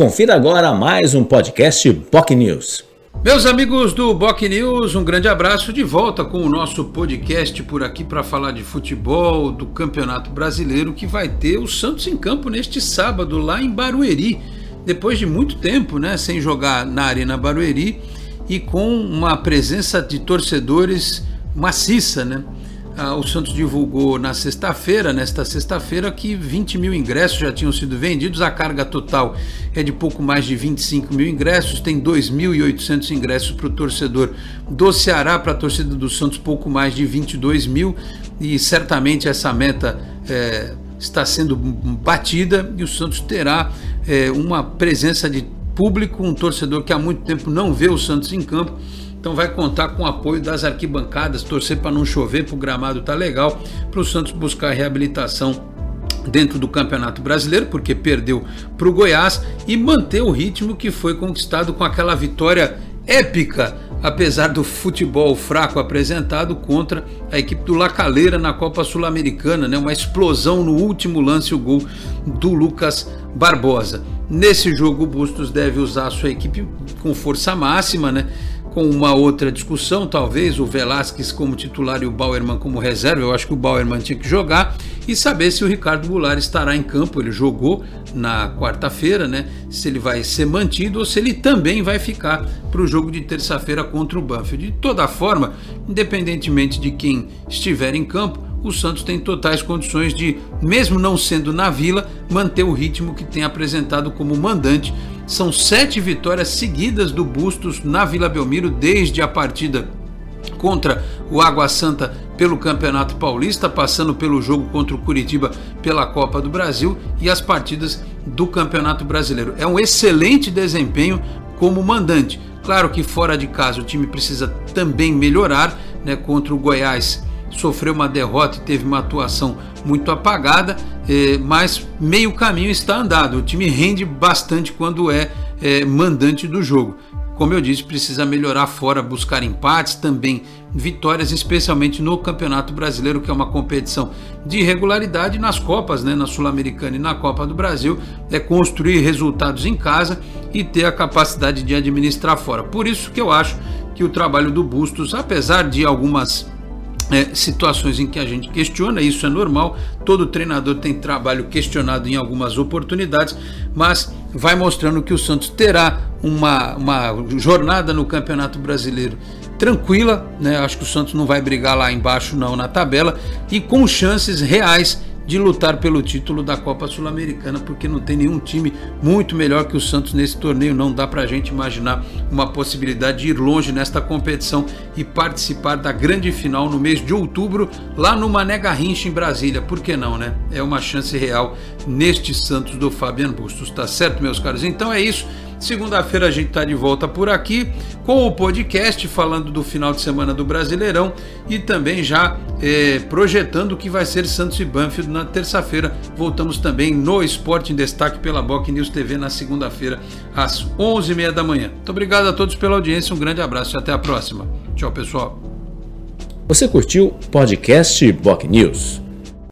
Confira agora mais um podcast Boc News. Meus amigos do Boc News, um grande abraço de volta com o nosso podcast por aqui para falar de futebol, do Campeonato Brasileiro que vai ter o Santos em campo neste sábado lá em Barueri. Depois de muito tempo, né, sem jogar na Arena Barueri e com uma presença de torcedores maciça, né? Ah, o Santos divulgou na sexta-feira, nesta sexta-feira, que 20 mil ingressos já tinham sido vendidos. A carga total é de pouco mais de 25 mil ingressos. Tem 2.800 ingressos para o torcedor do Ceará, para a torcida do Santos, pouco mais de 22 mil. E certamente essa meta é, está sendo batida e o Santos terá é, uma presença de público, um torcedor que há muito tempo não vê o Santos em campo então vai contar com o apoio das arquibancadas, torcer para não chover, para o gramado tá legal, para o Santos buscar reabilitação dentro do Campeonato Brasileiro, porque perdeu para o Goiás, e manter o ritmo que foi conquistado com aquela vitória épica, apesar do futebol fraco apresentado contra a equipe do Lacaleira na Copa Sul-Americana, né? uma explosão no último lance, o gol do Lucas Barbosa. Nesse jogo, o Bustos deve usar a sua equipe com força máxima, né? Com uma outra discussão, talvez o Velasquez como titular e o Bauerman como reserva. Eu acho que o Bauerman tinha que jogar e saber se o Ricardo Goulart estará em campo. Ele jogou na quarta-feira, né? Se ele vai ser mantido ou se ele também vai ficar para o jogo de terça-feira contra o Banfield. De toda forma, independentemente de quem estiver em campo, o Santos tem totais condições de, mesmo não sendo na Vila, manter o ritmo que tem apresentado como mandante são sete vitórias seguidas do Bustos na Vila Belmiro desde a partida contra o Água Santa pelo Campeonato Paulista, passando pelo jogo contra o Curitiba pela Copa do Brasil e as partidas do Campeonato Brasileiro. É um excelente desempenho como mandante. Claro que fora de casa o time precisa também melhorar, né, contra o Goiás sofreu uma derrota e teve uma atuação muito apagada, é, mas meio caminho está andado. O time rende bastante quando é, é mandante do jogo. Como eu disse, precisa melhorar fora, buscar empates, também vitórias, especialmente no Campeonato Brasileiro, que é uma competição de regularidade nas Copas, né, na Sul-Americana e na Copa do Brasil, é construir resultados em casa e ter a capacidade de administrar fora. Por isso que eu acho que o trabalho do Bustos, apesar de algumas é, situações em que a gente questiona, isso é normal, todo treinador tem trabalho questionado em algumas oportunidades, mas vai mostrando que o Santos terá uma, uma jornada no Campeonato Brasileiro tranquila, né? acho que o Santos não vai brigar lá embaixo não na tabela, e com chances reais de lutar pelo título da Copa Sul-Americana, porque não tem nenhum time muito melhor que o Santos nesse torneio. Não dá para a gente imaginar uma possibilidade de ir longe nesta competição e participar da grande final no mês de outubro, lá no Mané Garrincha, em Brasília. Por que não, né? É uma chance real neste Santos do Fabiano Bustos, tá certo, meus caros? Então é isso. Segunda-feira a gente está de volta por aqui com o podcast falando do final de semana do Brasileirão e também já é, projetando o que vai ser Santos e Banfield na terça-feira. Voltamos também no Esporte em Destaque pela Boc News TV na segunda-feira às 11h30 da manhã. Muito obrigado a todos pela audiência, um grande abraço e até a próxima. Tchau, pessoal. Você curtiu o podcast Boc News?